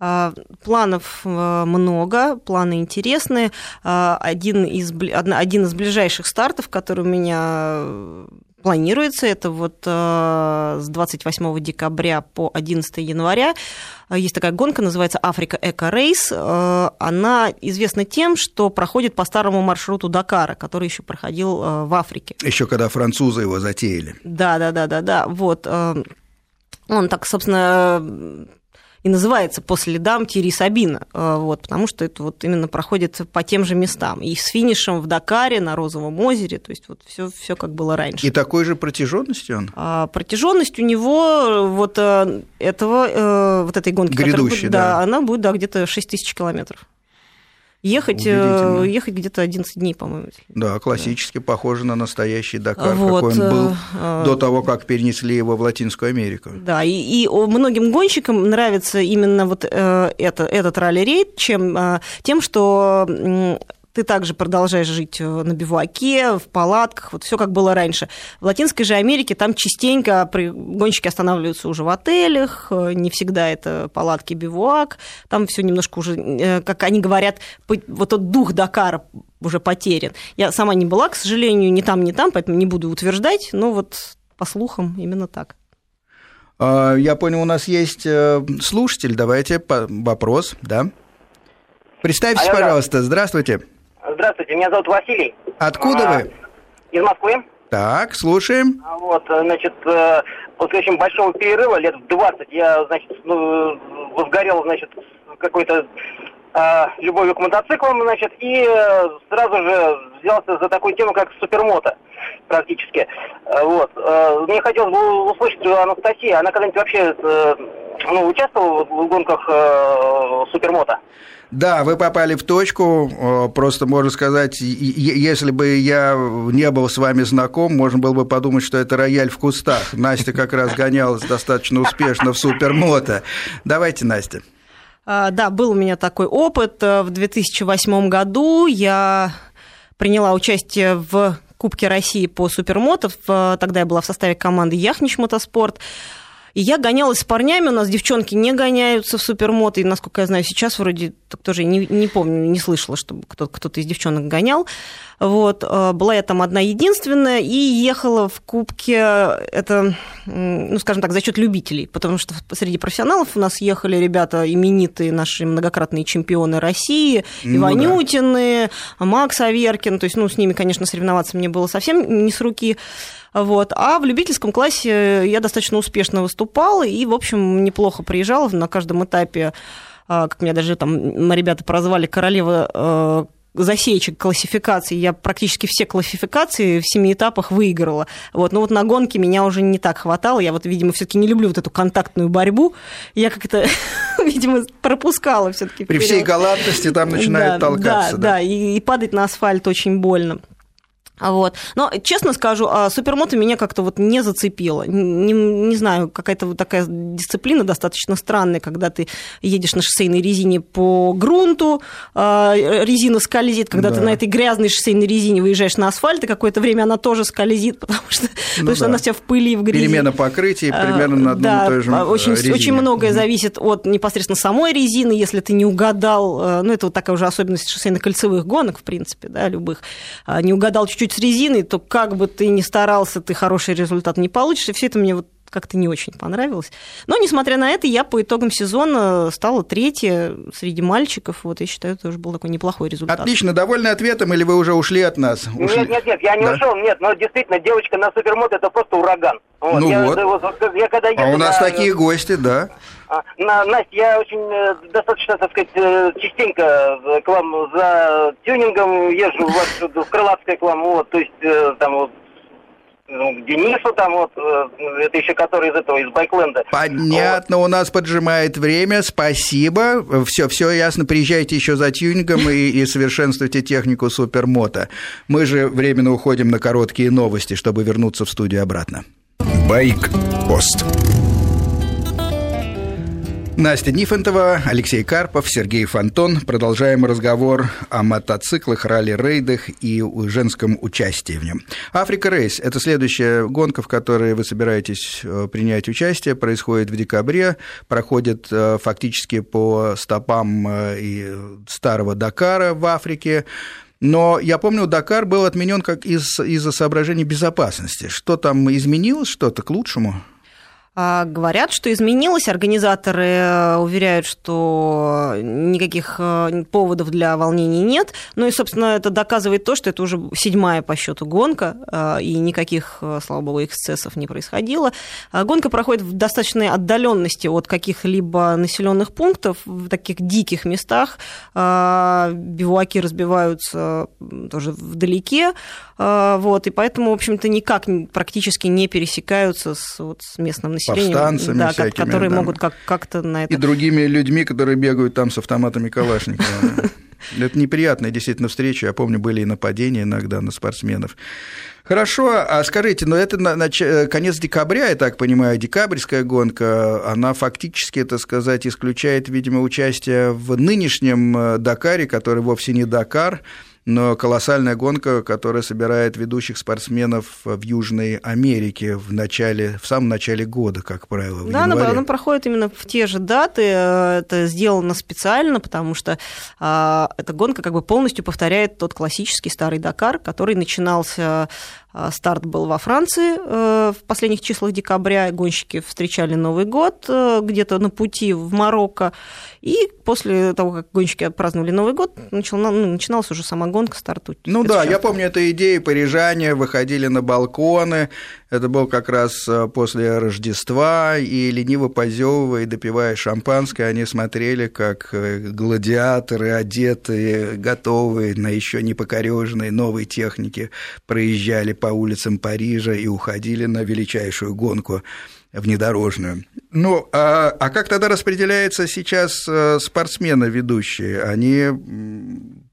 Speaker 2: А, планов э, много, планы интересные. А, один из, один из ближайших стартов, который у меня планируется. Это вот э, с 28 декабря по 11 января. Есть такая гонка, называется Африка Эко Рейс. Э, она известна тем, что проходит по старому маршруту Дакара, который еще проходил э, в Африке.
Speaker 1: Еще когда французы его затеяли.
Speaker 2: Да, да, да, да, да. Вот. Он так, собственно, и называется по следам Тири Сабина, э, вот, потому что это вот именно проходит по тем же местам. И с финишем в Дакаре, на Розовом озере, то есть вот все, все как было раньше.
Speaker 1: И такой же протяженностью он?
Speaker 2: А, протяженность у него вот э, этого, э, вот этой гонки,
Speaker 1: Грядущей, да,
Speaker 2: да, она будет да, где-то 6 тысяч километров. Ехать, э, ехать где-то 11 дней, по-моему.
Speaker 1: Да, классически похоже на настоящий Дакар, вот, какой он был э, до того, как перенесли его в Латинскую Америку.
Speaker 2: Да, и, и многим гонщикам нравится именно вот э, это, этот ралли-рейд, чем, тем, что ты также продолжаешь жить э, на бивуаке, в палатках, вот все как было раньше. В Латинской же Америке там частенько гонщики останавливаются уже в отелях, э, не всегда это палатки, бивуак, там все немножко уже, э, как они говорят, вот тот дух Дакара уже потерян. Я сама не была, к сожалению, ни там, ни там, поэтому не буду утверждать, но вот по слухам именно так.
Speaker 1: А, я понял, у нас есть слушатель. Давайте вопрос, да? Представьтесь, Алло, пожалуйста. Здравствуйте.
Speaker 4: Здравствуйте, меня зовут Василий.
Speaker 1: Откуда а, вы?
Speaker 4: Из Москвы.
Speaker 1: Так, слушаем.
Speaker 4: А вот, значит, э, после очень большого перерыва, лет в 20, я, значит, ну, возгорел, значит, какой-то а, любовью к мотоциклам, значит, и э, сразу же взялся за такую тему, как супермото, практически. Э, вот. Мне хотелось бы услышать Анастасии, она когда-нибудь вообще ну, участвовала в гонках супермото?
Speaker 1: Да, вы попали в точку. Просто можно сказать, если бы я не был с вами знаком, можно было бы подумать, что это рояль в кустах. Настя как раз гонялась достаточно успешно в супермото. Давайте, Настя.
Speaker 2: А, да, был у меня такой опыт. В 2008 году я приняла участие в Кубке России по супермото. Тогда я была в составе команды Яхнич Мотоспорт. И я гонялась с парнями, у нас девчонки не гоняются в супермото, и, насколько я знаю, сейчас вроде тоже не, не помню, не слышала, чтобы кто-то, кто-то из девчонок гонял. Вот. Э, была я там одна единственная и ехала в кубке, это, ну, скажем так, за счет любителей, потому что среди профессионалов у нас ехали ребята именитые, наши многократные чемпионы России, ну, Иванютины, да. Макс Аверкин, то есть, ну, с ними, конечно, соревноваться мне было совсем не с руки. Вот. А в любительском классе я достаточно успешно выступала и, в общем, неплохо приезжала на каждом этапе а, как меня даже там ребята прозвали, королева э, засечек классификации. Я практически все классификации в семи этапах выиграла. Вот. Но вот на гонке меня уже не так хватало. Я вот, видимо, все-таки не люблю вот эту контактную борьбу. Я как-то, видимо, пропускала все-таки.
Speaker 1: При всей галантности там начинает толкаться.
Speaker 2: Да, да, и падать на асфальт очень больно. Вот. Но, честно скажу, а, супермото меня как-то вот не зацепило. Не, не знаю, какая-то вот такая дисциплина достаточно странная, когда ты едешь на шоссейной резине по грунту, а, резина скользит, когда да. ты на этой грязной шоссейной резине выезжаешь на асфальт, и какое-то время она тоже скользит, потому что, ну, потому да. что она вся в пыли и в грязи.
Speaker 1: Перемена покрытия примерно на одном да, и той же
Speaker 2: очень, резине. очень многое зависит от непосредственно самой резины, если ты не угадал, ну, это вот такая уже особенность шоссейно-кольцевых гонок, в принципе, да, любых, не угадал чуть-чуть чуть с резиной, то как бы ты ни старался, ты хороший результат не получишь. И все это мне вот как-то не очень понравилось. Но, несмотря на это, я по итогам сезона стала третья среди мальчиков. Вот, я считаю, это тоже был такой неплохой результат.
Speaker 1: Отлично. Довольны ответом или вы уже ушли от нас?
Speaker 4: Ушли? Нет, нет, нет, я не да? ушел, нет. Но действительно, девочка на супермод это просто ураган.
Speaker 1: Вот, ну я, вот. Я, я, когда а у нас на... такие гости, да.
Speaker 4: А, на, Настя, я очень э, достаточно, так сказать, э, частенько э, к вам за тюнингом езжу в, ваш, в Крылатское к вам, вот, то есть там вот ну, к Денису там вот, это еще который из этого, из Байкленда.
Speaker 1: Понятно, вот. у нас поджимает время, спасибо. Все, все ясно, приезжайте еще за тюнингом и, и совершенствуйте технику супермото. Мы же временно уходим на короткие новости, чтобы вернуться в студию обратно.
Speaker 5: Байк-пост.
Speaker 1: Настя Нифонтова, Алексей Карпов, Сергей Фонтон. Продолжаем разговор о мотоциклах, ралли-рейдах и женском участии в нем. Африка Рейс – это следующая гонка, в которой вы собираетесь э, принять участие. Происходит в декабре, проходит э, фактически по стопам э, старого Дакара в Африке. Но я помню, Дакар был отменен как из, из-за соображений безопасности. Что там изменилось, что-то к лучшему?
Speaker 2: А, говорят, что изменилось. Организаторы э, уверяют, что никаких э, поводов для волнений нет. Ну и, собственно, это доказывает то, что это уже седьмая по счету гонка, э, и никаких, слава богу, эксцессов не происходило. А гонка проходит в достаточной отдаленности от каких-либо населенных пунктов, в таких диких местах. А, бивуаки разбиваются тоже вдалеке. Вот, и поэтому, в общем-то, никак практически не пересекаются с, вот, с местным населением
Speaker 1: повстанцами
Speaker 2: да,
Speaker 1: всякими.
Speaker 2: Которые да. могут как- как-то на это...
Speaker 1: И другими людьми, которые бегают там с автоматами Калашникова. Это неприятная действительно встреча. Я помню, были и нападения иногда на спортсменов. Хорошо, а скажите, но это на, на, конец декабря, я так понимаю, декабрьская гонка, она фактически, это сказать, исключает, видимо, участие в нынешнем э, Дакаре, который вовсе не Дакар, но колоссальная гонка, которая собирает ведущих спортсменов в Южной Америке в начале, в самом начале года, как правило.
Speaker 2: В да, она, она проходит именно в те же даты. Это сделано специально, потому что а, эта гонка как бы полностью повторяет тот классический старый Дакар, который начинался Старт был во Франции э, в последних числах декабря. Гонщики встречали Новый год э, где-то на пути в Марокко. И после того, как гонщики отпраздновали Новый год, начала, ну, начиналась уже сама гонка, старт.
Speaker 1: Ну да, я помню эту идею, парижане выходили на балконы, это был как раз э, после Рождества, и лениво позевывая и допивая шампанское, они смотрели, как э, гладиаторы, одетые, готовые на еще не покореженной новой технике, проезжали по улицам Парижа и уходили на величайшую гонку внедорожную. Ну, а, а как тогда распределяется сейчас э, спортсмены ведущие? Они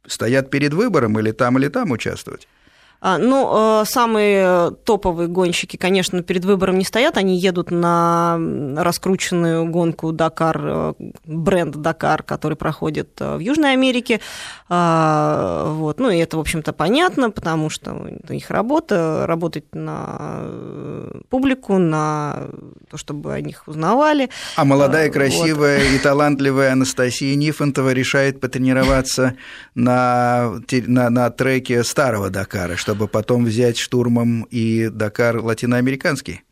Speaker 1: стоят перед выбором или там, или там участвовать?
Speaker 2: А, ну, э, самые топовые гонщики, конечно, перед выбором не стоят, они едут на раскрученную гонку Дакар, э, бренд Дакар, который проходит э, в Южной Америке. А, вот. Ну, и это, в общем-то, понятно, потому что это их работа, работать на публику, на то, чтобы о них узнавали.
Speaker 1: А молодая, красивая вот. и талантливая Анастасия Нифонтова решает потренироваться на, на, на треке старого Дакара, чтобы чтобы потом взять штурмом и Дакар латиноамериканский?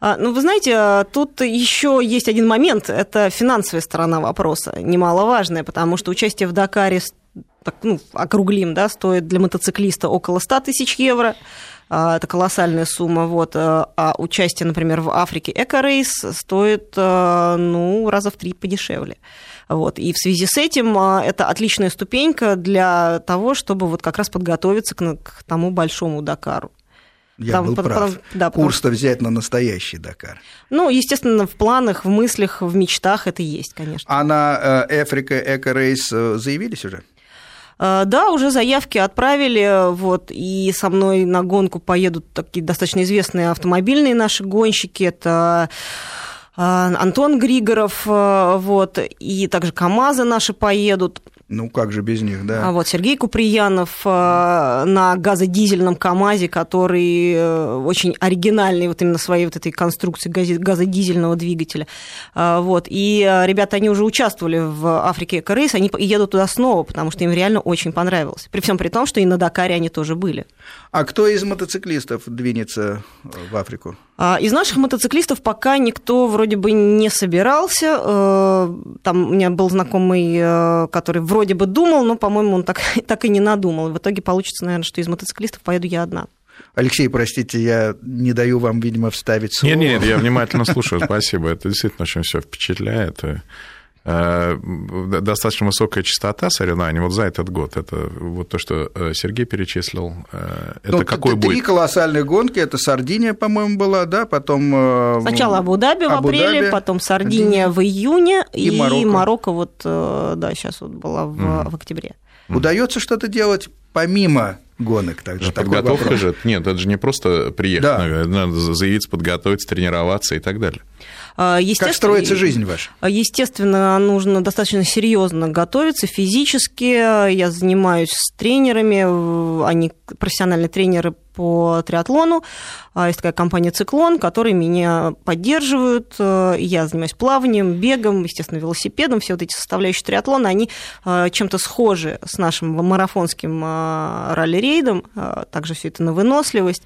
Speaker 2: А, ну, вы знаете, а, тут еще есть один момент, это финансовая сторона вопроса, немаловажная, потому что участие в Дакаре, так, ну, округлим, да, стоит для мотоциклиста около 100 тысяч евро, а, это колоссальная сумма, вот, а участие, например, в Африке Экорейс стоит, ну, раза в три подешевле. Вот. И в связи с этим а, это отличная ступенька для того, чтобы вот как раз подготовиться к, к тому большому Дакару.
Speaker 1: Я Там, был под, прав. Да, Курс-то взять на настоящий Дакар.
Speaker 2: Ну, естественно, в планах, в мыслях, в мечтах это есть, конечно.
Speaker 1: А на Африка Эко Рейс заявились уже?
Speaker 2: Да, уже заявки отправили, вот, и со мной на гонку поедут такие достаточно известные автомобильные наши гонщики, это Антон Григоров, вот, и также КАМАЗы наши поедут.
Speaker 1: Ну, как же без них, да.
Speaker 2: А вот Сергей Куприянов э, на газодизельном КАМАЗе, который э, очень оригинальный вот именно своей вот этой конструкции газодизельного двигателя. Э, вот. И ребята, они уже участвовали в Африке Эко-рейс, они едут туда снова, потому что им реально очень понравилось. При всем при том, что и на Дакаре они тоже были.
Speaker 1: А кто из мотоциклистов двинется в Африку?
Speaker 2: А, из наших мотоциклистов пока никто вроде бы не собирался. Там у меня был знакомый, который вроде вроде бы думал, но, по-моему, он так, так и не надумал. В итоге получится, наверное, что из мотоциклистов поеду я одна.
Speaker 1: Алексей, простите, я не даю вам, видимо, вставить слово.
Speaker 3: Нет, нет, я внимательно слушаю, спасибо. Это действительно очень все впечатляет. Э, достаточно высокая частота соревнований вот за этот год. Это вот то, что э, Сергей перечислил. Э, это ну, какой
Speaker 1: три
Speaker 3: будет?
Speaker 1: Три колоссальные гонки. Это Сардиния, по-моему, была, да, потом...
Speaker 2: Сначала Абу-Даби в апреле, потом Сардиния в июне, и, и Марокко. Марокко вот, да, сейчас вот была в, mm. в октябре.
Speaker 1: Удается что-то делать помимо гонок. Так
Speaker 3: же, подготовка же, нет, это же не просто приехать, да. надо заявиться, подготовиться, тренироваться и так далее.
Speaker 1: А, как строится жизнь ваша?
Speaker 2: А, естественно, нужно достаточно серьезно готовиться физически. Я занимаюсь с тренерами, они профессиональные тренеры по триатлону. А, есть такая компания «Циклон», которые меня поддерживают. Я занимаюсь плаванием, бегом, естественно, велосипедом. Все вот эти составляющие триатлона, они чем-то схожи с нашим марафонским ралли-рейдом. Также все это на выносливость.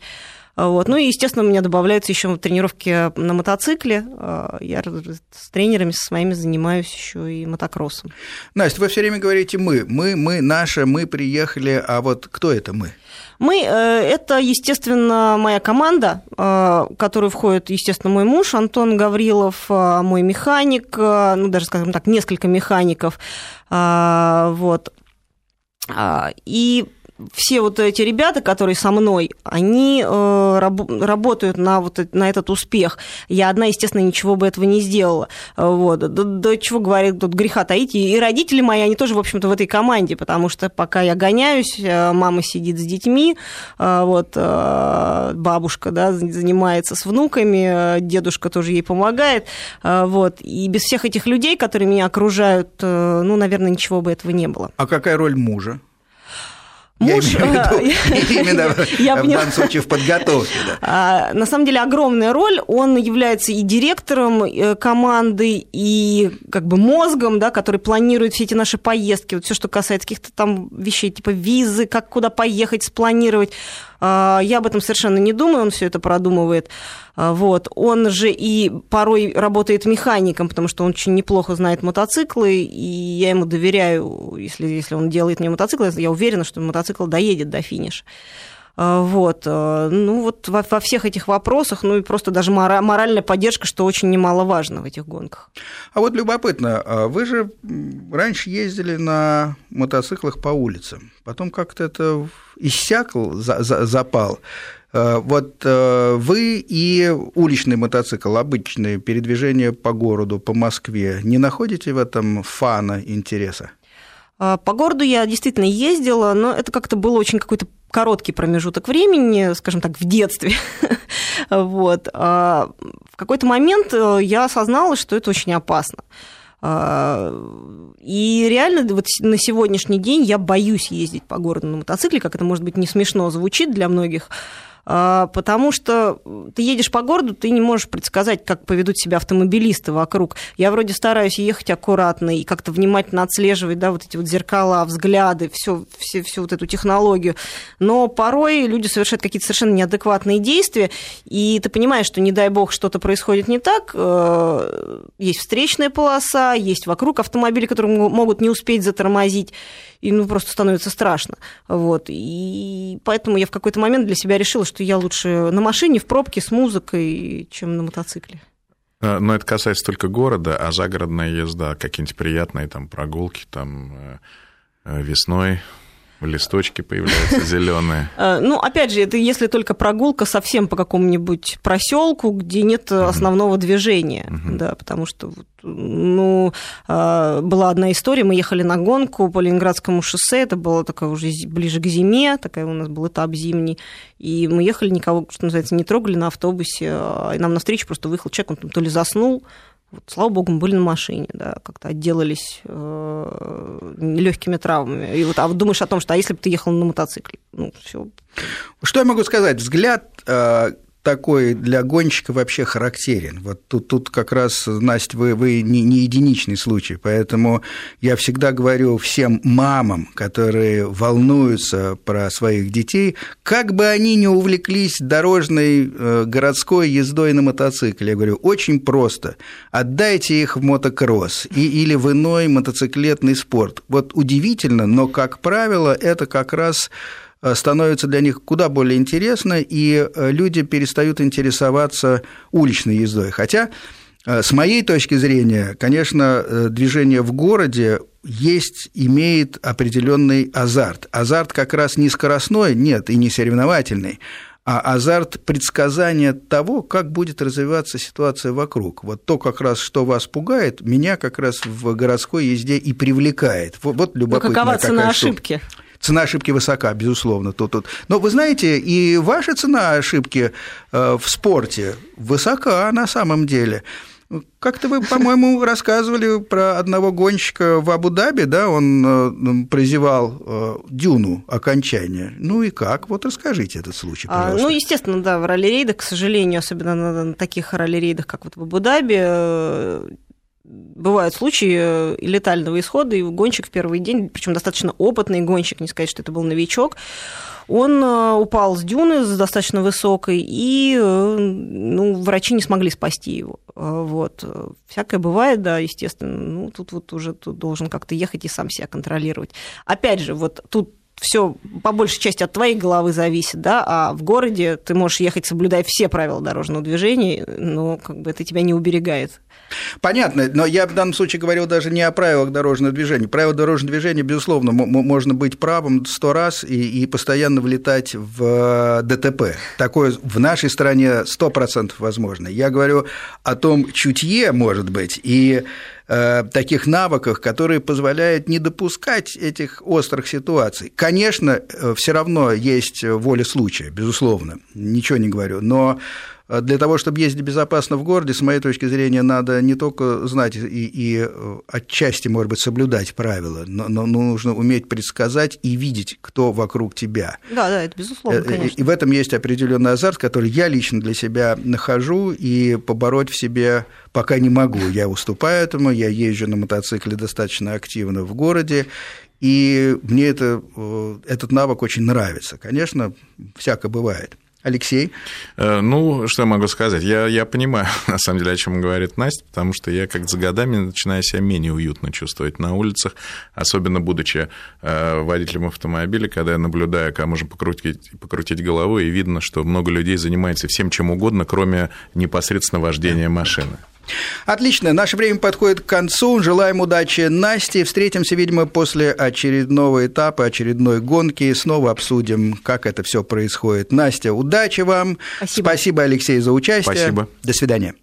Speaker 2: Вот. Ну и, естественно, у меня добавляются еще тренировки на мотоцикле. А, я с тренерами со своими занимаюсь еще и мотокроссом.
Speaker 1: Настя, вы все время говорите мы, мы, мы, наши, мы приехали, а вот кто это мы?
Speaker 2: Мы э, это, естественно, моя команда, э, в которую входит, естественно, мой муж Антон Гаврилов, э, мой механик, ну даже, скажем так, несколько механиков, вот. И все вот эти ребята, которые со мной, они э, раб, работают на, вот, на этот успех. Я одна, естественно, ничего бы этого не сделала. Вот. До, до чего говорит тут греха таить. И родители мои, они тоже, в общем-то, в этой команде, потому что пока я гоняюсь, э, мама сидит с детьми, э, вот, э, бабушка да, занимается с внуками, дедушка тоже ей помогает. Вот. И без всех этих людей, которые меня окружают, ну, наверное, ничего бы этого не было.
Speaker 1: А какая роль мужа?
Speaker 2: Муж,
Speaker 1: я имею в виду, именно я в данном случае в подготовке. Да.
Speaker 2: А, на самом деле огромная роль. Он является и директором э, команды, и как бы мозгом, да, который планирует все эти наши поездки. Вот все, что касается каких-то там вещей, типа визы, как куда поехать, спланировать. А, я об этом совершенно не думаю, он все это продумывает. А, вот. Он же и порой работает механиком, потому что он очень неплохо знает мотоциклы, и я ему доверяю, если, если он делает мне мотоцикл, я уверена, что мотоцикл доедет до финиша. А, вот. Ну, вот во, во всех этих вопросах, ну и просто даже моральная поддержка, что очень немаловажно в этих гонках.
Speaker 1: А вот любопытно, вы же раньше ездили на мотоциклах по улицам, потом как-то это иссякл за, за, запал. Вот вы и уличный мотоцикл, обычное передвижение по городу, по Москве, не находите в этом фана интереса?
Speaker 2: А, по городу я действительно ездила, но это как-то было очень какой-то короткий промежуток времени, скажем так, в детстве. вот. А в какой-то момент э, я осознала, что это очень опасно. А, и реально вот на сегодняшний день я боюсь ездить по городу на мотоцикле, как это, может быть, не смешно звучит для многих, потому что ты едешь по городу, ты не можешь предсказать, как поведут себя автомобилисты вокруг. Я вроде стараюсь ехать аккуратно и как-то внимательно отслеживать, да, вот эти вот зеркала, взгляды, всю, всю, всю вот эту технологию. Но порой люди совершают какие-то совершенно неадекватные действия, и ты понимаешь, что, не дай бог, что-то происходит не так. Э, есть встречная полоса, есть вокруг автомобили, которые могут не успеть затормозить и ну, просто становится страшно. Вот. И поэтому я в какой-то момент для себя решила, что я лучше на машине, в пробке, с музыкой, чем на мотоцикле.
Speaker 3: Э, но это касается только города, а загородная езда, какие-нибудь приятные там прогулки там э, э, весной, листочки появляются зеленые.
Speaker 2: Э, ну, опять же, это если только прогулка совсем по какому-нибудь проселку, где нет основного движения, да, потому что ну, э, была одна история, мы ехали на гонку по Ленинградскому шоссе, это было такое уже ближе к зиме, такая у нас был этап зимний, и мы ехали, никого, что называется, не трогали на автобусе, а, и нам навстречу просто выехал человек, он там то ли заснул, вот, слава богу, мы были на машине, да, как-то отделались э, легкими травмами. И вот, а вот думаешь о том, что а если бы ты ехал на мотоцикле, ну все.
Speaker 1: Что я могу сказать? Взгляд э, такой для гонщика вообще характерен. Вот тут, тут как раз, Настя, вы, вы не, не единичный случай, поэтому я всегда говорю всем мамам, которые волнуются про своих детей, как бы они ни увлеклись дорожной э, городской ездой на мотоцикле, я говорю, очень просто, отдайте их в мотокросс и, или в иной мотоциклетный спорт. Вот удивительно, но, как правило, это как раз становится для них куда более интересно, и э, люди перестают интересоваться уличной ездой. Хотя, э, с моей точки зрения, конечно, движение в городе есть, имеет определенный азарт. Азарт как раз не скоростной, нет, и не соревновательный, а азарт предсказания того, как будет развиваться ситуация вокруг. Вот то, как раз, что вас пугает, меня как раз в городской езде и привлекает. Вот, вот любопытно.
Speaker 2: Но какова цена ошибки?
Speaker 1: Штука. Цена ошибки высока, безусловно. Тут, тут. Но вы знаете, и ваша цена ошибки э, в спорте высока на самом деле. Как-то вы, по-моему, рассказывали про одного гонщика в Абу-Даби, да, он э, прозевал э, дюну окончания. Ну и как? Вот расскажите этот случай, а, пожалуйста.
Speaker 2: ну, естественно, да, в ралли-рейдах, к сожалению, особенно на таких ралли-рейдах, как вот в Абу-Даби, бывают случаи э, летального исхода, и гонщик в первый день, причем достаточно опытный гонщик, не сказать, что это был новичок, он э, упал с дюны с достаточно высокой, и э, ну, врачи не смогли спасти его. Вот. Всякое бывает, да, естественно. Ну, тут вот уже тут должен как-то ехать и сам себя контролировать. Опять же, вот тут все по большей части от твоей головы зависит, да, а в городе ты можешь ехать, соблюдая все правила дорожного движения, но как бы это тебя не уберегает.
Speaker 1: Понятно, но я в данном случае говорил даже не о правилах дорожного движения. Правила дорожного движения, безусловно, можно быть правым сто раз и, и постоянно влетать в ДТП. Такое в нашей стране сто процентов возможно. Я говорю о том чутье, может быть, и Э, таких навыках, которые позволяют не допускать этих острых ситуаций. Конечно, э, все равно есть воля случая, безусловно, ничего не говорю, но э, для того, чтобы ездить безопасно в городе, с моей точки зрения, надо не только знать и, и отчасти, может быть, соблюдать правила, но, но нужно уметь предсказать и видеть, кто вокруг тебя.
Speaker 2: Да, да, это безусловно, конечно.
Speaker 1: И в этом есть определенный азарт, который я лично для себя нахожу, и побороть в себе пока не могу. Я уступаю этому, я езжу на мотоцикле достаточно активно в городе, и мне это, э, этот навык очень нравится. Конечно, всяко бывает. Алексей?
Speaker 3: Э, ну, что я могу сказать? Я, я понимаю, на самом деле, о чем говорит Настя, потому что я как за годами начинаю себя менее уютно чувствовать на улицах, особенно будучи э, водителем автомобиля, когда я наблюдаю, как можно покрутить, покрутить головой, и видно, что много людей занимается всем чем угодно, кроме непосредственно вождения машины.
Speaker 1: Отлично, наше время подходит к концу. Желаем удачи Насте. Встретимся, видимо, после очередного этапа, очередной гонки. И снова обсудим, как это все происходит. Настя, удачи вам.
Speaker 2: Спасибо.
Speaker 1: Спасибо, Алексей, за участие.
Speaker 3: Спасибо.
Speaker 1: До свидания.